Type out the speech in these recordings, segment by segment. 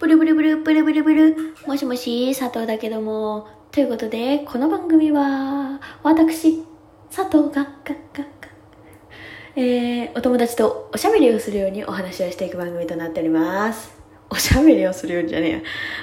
ブルブルブルブルブルブル。もしもし、佐藤だけども。ということで、この番組は、私、佐藤が、が、が、が、えー、お友達とおしゃべりをするようにお話をしていく番組となっております。おしゃべりをするようにじゃね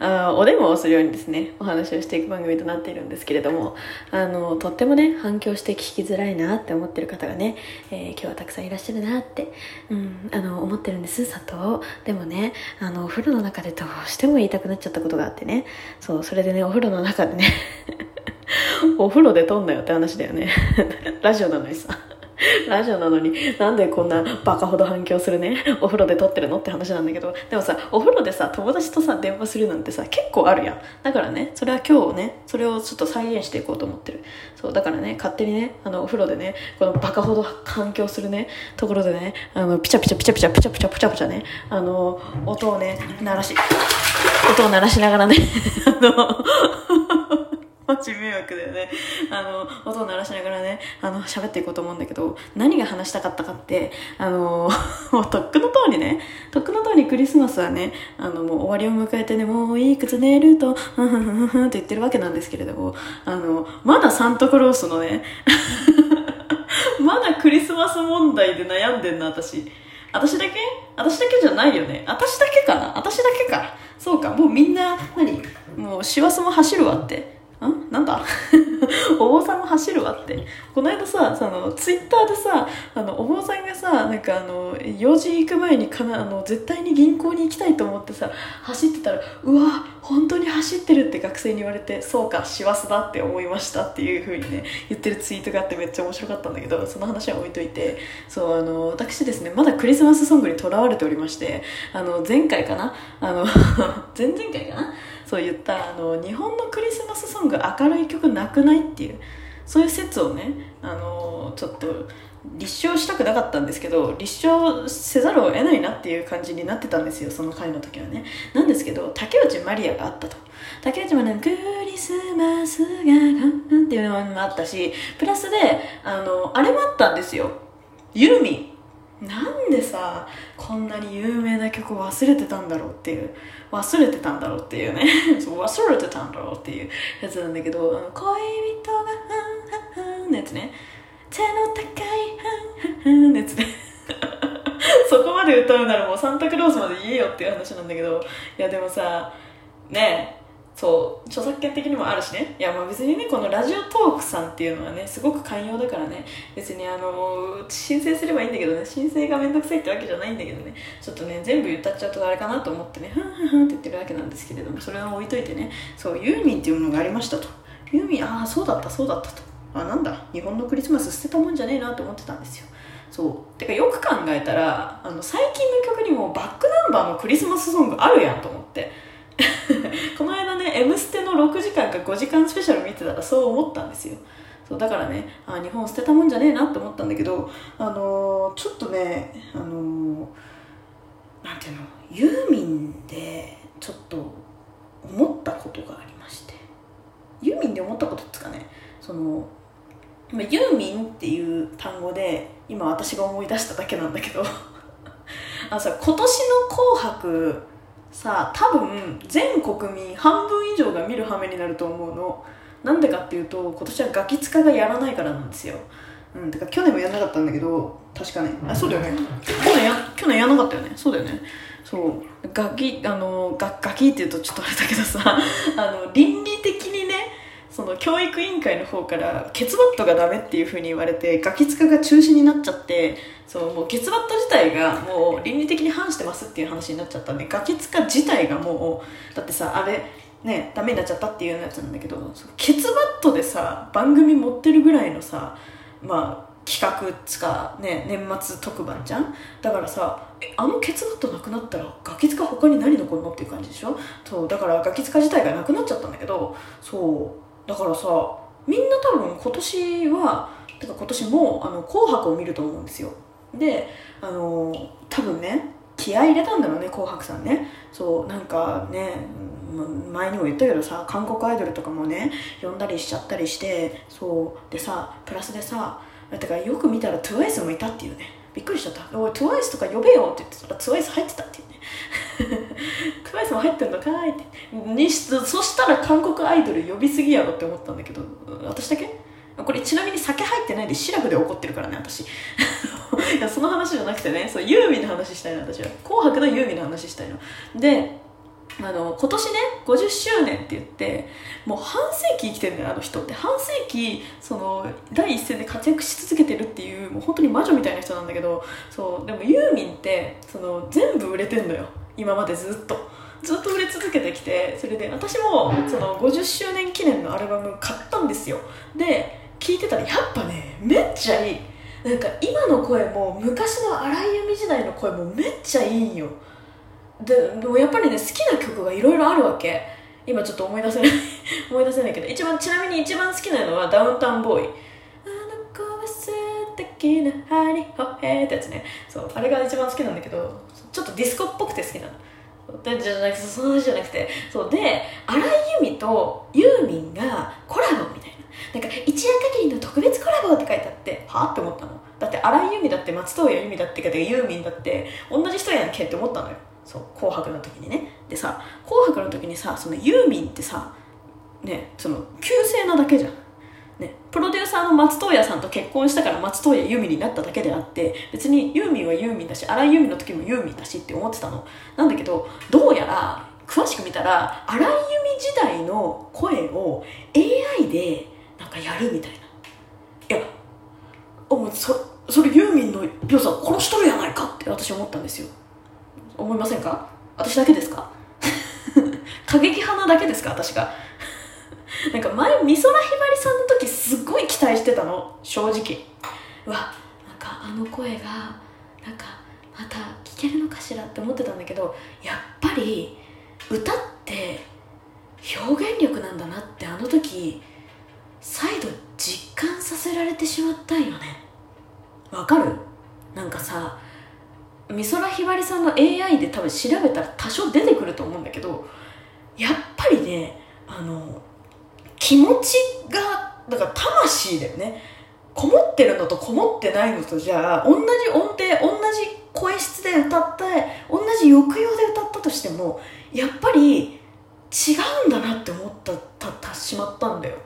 えや。お電話をするようにですね、お話をしていく番組となっているんですけれども、あの、とってもね、反響して聞きづらいなって思ってる方がね、えー今日はたくさんいらっしゃるなって、うん、あの、思ってるんです、佐藤。でもね、あの、お風呂の中でどうしても言いたくなっちゃったことがあってね、そう、それでね、お風呂の中でね、お風呂で撮んなよって話だよね。ラジオなのにさ。ラジオなのになんでこんなバカほど反響するね？お風呂で撮ってるの？って話なんだけど。でもさお風呂でさ友達とさ電話するなんてさ結構あるやん。だからねそれは今日ねそれをちょっと再現していこうと思ってる。そうだからね勝手にねあのお風呂でねこのバカほど反響するねところでねあのピチャピチャピチャピチャピチャピチャピチャピチャねあの音をね鳴らし音を鳴らしながらね あの マジ迷惑だよね。あの、音を鳴らしながらね、あの、喋っていこうと思うんだけど、何が話したかったかって、あの、もうとっくの通りね、とっくの通りクリスマスはね、あの、もう終わりを迎えてね、もういくつ寝ると、ふんふんふんふんって言ってるわけなんですけれども、あの、まだサンタクロースのね、まだクリスマス問題で悩んでんな、私。私だけ私だけじゃないよね。私だけかな私だけか。そうか。もうみんな、何もう師走も走るわって。ん？なんだ？お坊さんも走るわって。この間さ、その、ツイッターでさ、あの、お坊さんがさ、なんかあの、用事行く前にかな、あの、絶対に銀行に行きたいと思ってさ、走ってたら、うわ、本当に走ってるって学生に言われて、そうか、師走だって思いましたっていう風にね、言ってるツイートがあってめっちゃ面白かったんだけど、その話は置いといて、そう、あの、私ですね、まだクリスマスソングにとらわれておりまして、あの、前回かな？あの、前々回かな？そう言った、あの、日本のクリスマスソング明るい曲なくないっていう、そういう説をね、あの、ちょっと、立証したくなかったんですけど立証せざるを得ないなっていう感じになってたんですよその回の時はね。なんですけど竹内まりやがあったと。竹内まりやの「クリスマスが来る」っていうのもあったしプラスであのあれもあったんですよ。ユーミンなんでさこんなに有名な曲忘れてたんだろうっていう忘れてたんだろうっていうね。忘れてたんだろうっていうやつなんだけどあの恋人が「はんはんはん」のやつね。手の高い「はんはんはん」のやつね。そこまで歌うならもうサンタクロースまで言えよっていう話なんだけど。いやでもさねえそう著作権的にもあるしね。いやまあ別にねこのラジオトークさんっていうのはねすごく寛容だからね。別にあの申請すればいいんだけどね。申請がめんどくさいってわけじゃないんだけどね。ちょっとね全部言ったっちゃうとあれかなと思ってね。ふんふんふんって言ってるわけなんですけれどもそれは置いといてね。そうユーミンっていうものがありましたと。ユーミンああそうだったそうだったと。あなんだ。日本のクリスマス捨てたもんじゃねえなと思ってたんですよ。そう。てかよく考えたらあの最近の曲にもバックナンバーのクリスマスソングあるやんと思って「M ステ」の6時間か5時間スペシャル見てたらそう思ったんですよ。そうだからねあ日本捨てたもんじゃねえなって思ったんだけどあのーちょっとねあのーなんていうのユーミンでちょっと思ったことがありまして。ユーミンで思ったことですかねそのまユーミンっていう単語で今私が思い出しただけなんだけど。あのさ今年の「紅白」さ多分全国民半分以上が見る羽目になると思うの。なんでかっていうと今年はガキ使がやらないからなんですよ。うんてか去年もやらなかったんだけど確かね。あそうだよね。去年や去年やらなかったよね。そうだよね。そう。ガキあのガガキっていうとちょっとあれだけどさあの倫理的にその教育委員会の方からケツバットがダメっていう風に言われてガキ使が中止になっちゃってそうもうケツバット自体がもう倫理的に反してますっていう話になっちゃったんでガキ使自体がもうだってさあれねダメになっちゃったっていうやつなんだけどケツバットでさ番組持ってるぐらいのさまあ企画つかね年末特番じゃん？だからさあのケツバットなくなったらガキ使他に何残るのっていう感じでしょ？そうだからガキ使自体がなくなっちゃったんだけどそうだからさみんな多分今年はてか今年もあの紅白を見ると思うんですよ。であの多分ね気合入れたんだろうね紅白さんね。そうなんかね前にも言ったけどさ韓国アイドルとかもね呼んだりしちゃったりしてそうでさプラスでさだからよく見たら TWICE もいたっていうね。びっくりしちゃった「おい TWICE とか呼べよ」って言ってたら TWICE 入ってたっていうね。TWICE TWICE も入ってんのかーいって。にしそしたら韓国アイドル呼びすぎやろって思ったんだけど私だけ？これちなみに酒入ってないでシラフで怒ってるからね私。いやその話じゃなくてねそうユーミンの話したいの私は「紅白」のユーミンの話したいの。であの今年ね50周年って言ってもう半世紀生きてるんだよあの人って。半世紀その第一線で活躍し続けてるっていうもう本当に魔女みたいな人なんだけどそうでもユーミンってその全部売れてんのよ。今までずっと。ずっと売れ続けてきてそれで私もその50周年記念のアルバム買ったんですよ。で聞いてたらやっぱねめっちゃいい。なんか今の声も昔の荒井由実時代の声もめっちゃいいんよ。ででもやっぱりね好きな曲がいろいろあるわけ。今ちょっと思い出せない 思い出せないけど。一番ちなみに一番好きなのはダウンタウンボーイあの子は素敵なハリホヘってやつね。そうあれが一番好きなんだけど。ちょっとディスコっぽくて好きなの。じゃなくてそのじゃなくて。そう。で荒井由実とユーミンがコラボみたいな。なんか一夜限りの特別コラボって書いてあってはあって思ったの。だって荒井由実だって松任谷由実だってかユーミンだって同じ人やんけって思ったのよ。そう紅白の時にね。でさ紅白の時にさそのユーミンってさねその旧姓なだけじゃん。ね、プロデューサーの松任谷さんと結婚したから松任谷由実になっただけであって別にユーミンはユーミンだし荒井由実の時もユーミンだしって思ってたの。なんだけどどうやら詳しく見たら荒井由実時代の声を AI でなんかやるみたいな。いやもそそれユーミンの良さ殺しとるやないかって私思ったんですよ。思いませんか？私だけですか？過激派なだけですか？私が。なんか前美空ひばりさんの時すごい期待してたの。正直。うわなんかあの声がなんかまた聞けるのかしらって思ってたんだけどやっぱり歌って表現力なんだなってあの時再度実感させられてしまったんよね。わかる？なんかさ美空ひばりさんの AI で多分調べたら多少出てくると思うんだけどやっぱりねあの気持ちがだから魂だよね。こもってるのとこもってないのとじゃあ同じ音程同じ声質で歌って同じ抑揚で歌ったとしてもやっぱり違うんだなって思ったたたしまったんだよ。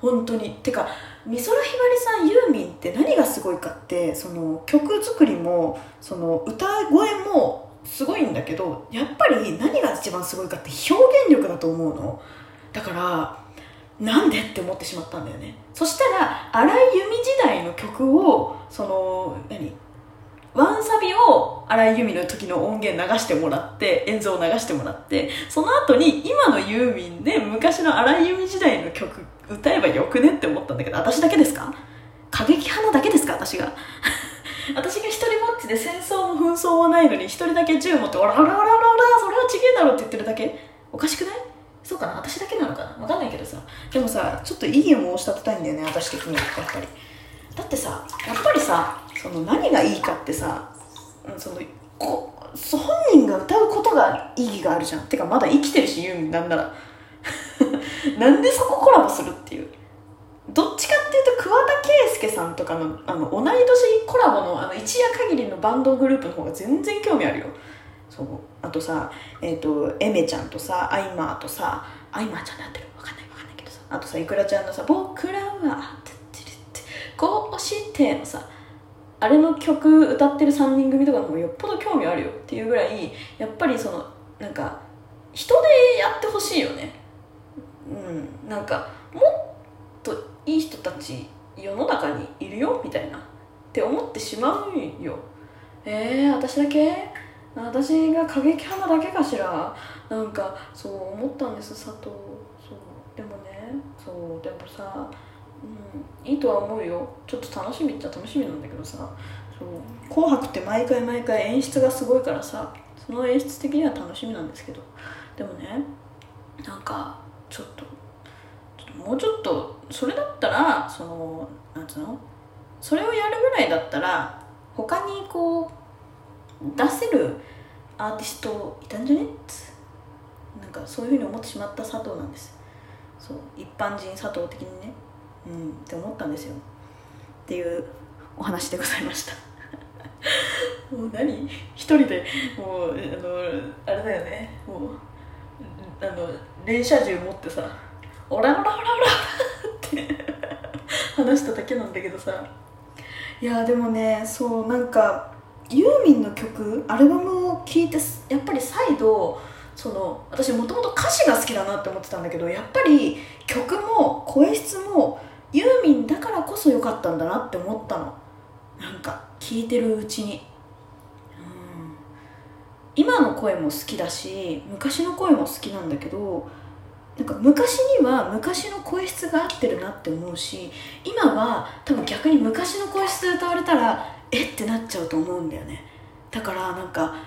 本当に。てか美空ひばりさんユーミンって何がすごいかってその曲作りもその歌声もすごいんだけどやっぱり何が一番すごいかって表現力だと思うの。だからなんでって思ってしまったんだよね。そしたら荒井由実時代の曲をその何？ワンサビを荒井由実の時の音源流してもらって演奏を流してもらってその後に今のユーミンで昔の荒井由実時代の曲歌えばよくねって思ったんだけど私だけですか？過激派なだけですか？私が。私が一人ぼっちで戦争も紛争もないのに一人だけ銃持って「オラオラオラオラそれはちげえだろ」って言ってるだけ？おかしくない？そうかな私だけなのかな？わかんないけどさ。でもさちょっといいも申し立てたいんだよね私的にやっぱり。だってさやっぱりさその何がいいかってさそのこ本人が歌うことが意義があるじゃん。てかまだ生きてるしユーミンなんなら。なんでそこコラボするっていう。どっちかっていうと桑田佳祐さんとかのあの同い年コラボのあの一夜限りのバンドグループの方が全然興味あるよそう。あとさえっ、ー、とエメちゃんとさアイマーとさアイマーちゃんで合ってるわかんない。わかんないけどさ。あとさいくらちゃんのさ「僕らは」ってこうしてのさあれの曲歌ってる3人組とかの方がよっぽど興味あるよ。っていうぐらいやっぱりそのなんか人でやってほしいよね。うん。なんかもっといい人たち世の中にいるよみたいな。って思ってしまうよ。えー、私だけ？私が過激派なだけかしら。なんかそう思ったんです佐藤。そう。でもねそう。でもさうんいいとは思うよ。ちょっと楽しみっちゃ楽しみなんだけどさ。そう「紅白」って毎回毎回演出がすごいからさその演出的には楽しみなんですけど。でもねなんかちょっともうちょっとそれだったらそのなんつうの？それをやるぐらいだったら他にこう出せるアーティストいたんじゃね？なんかそういうふうに思ってしまった佐藤なんです。そう一般人佐藤的にね。うんって思ったんですよ。っていうお話でございました。もう何？一人でもうあのあれだよね。もうあの連射銃持ってさ「オラオラオラオラ」って話しただけなんだけどさ。いやでもねそうなんかユーミンの曲アルバムを聴いてやっぱり再度その私もともと歌詞が好きだなって思ってたんだけどやっぱり曲も声質もユーミンだからこそ良かったんだなって思ったの。なんか聴いてるうちに、うん、今の声も好きだし昔の声も好きなんだけどなんか昔には昔の声質が合ってるなって思うし今は多分逆に昔の声質で歌われたらえってなっちゃうと思うんだよね。だからなんかわ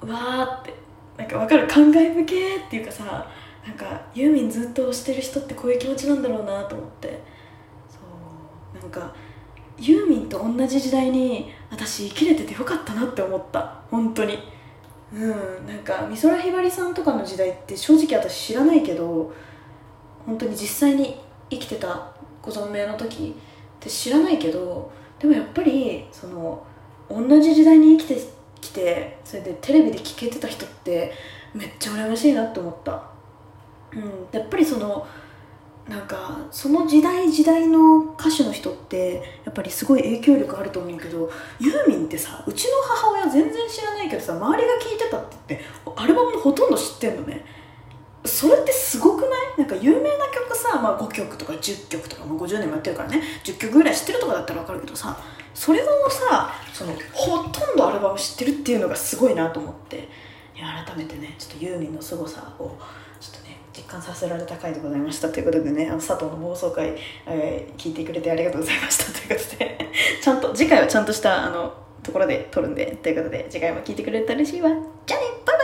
ーってなんか分かる？感慨深けっていうかさなんかユーミンずっと推してる人ってこういう気持ちなんだろうなと思って。そう。なんかユーミンと同じ時代に私生きれててよかったなって思った。本当に。うん。なんか美空ひばりさんとかの時代って正直私知らないけど本当に実際に生きてたご存命の時って知らないけどでもやっぱりその同じ時代に生きてきてそれでテレビで聴けてた人ってめっちゃ羨ましいなって思った。うん。やっぱりそのなんかその時代時代の歌手の人ってやっぱりすごい影響力あると思うけどユーミンってさうちの母親全然知らないけどさ周りが聴いてたって言ってアルバムのほとんど知ってんのね。それってすごくない？なんか有名な曲さ、まあ、5曲とか10曲とか、まあ、50年もやってるからね10曲ぐらい知ってるとかだったら分かるけどさそれをさそのほとんどアルバム知ってるっていうのがすごいなと思って改めてねちょっとユーミンの凄さをちょっとね実感させられた回でございましたということでねあの佐藤の妄想会、えー、聞いてくれてありがとうございましたということで ちゃんと次回はちゃんとしたあのところで撮るんでということで次回も聞いてくれたら嬉しいわ。じゃあねバイバイ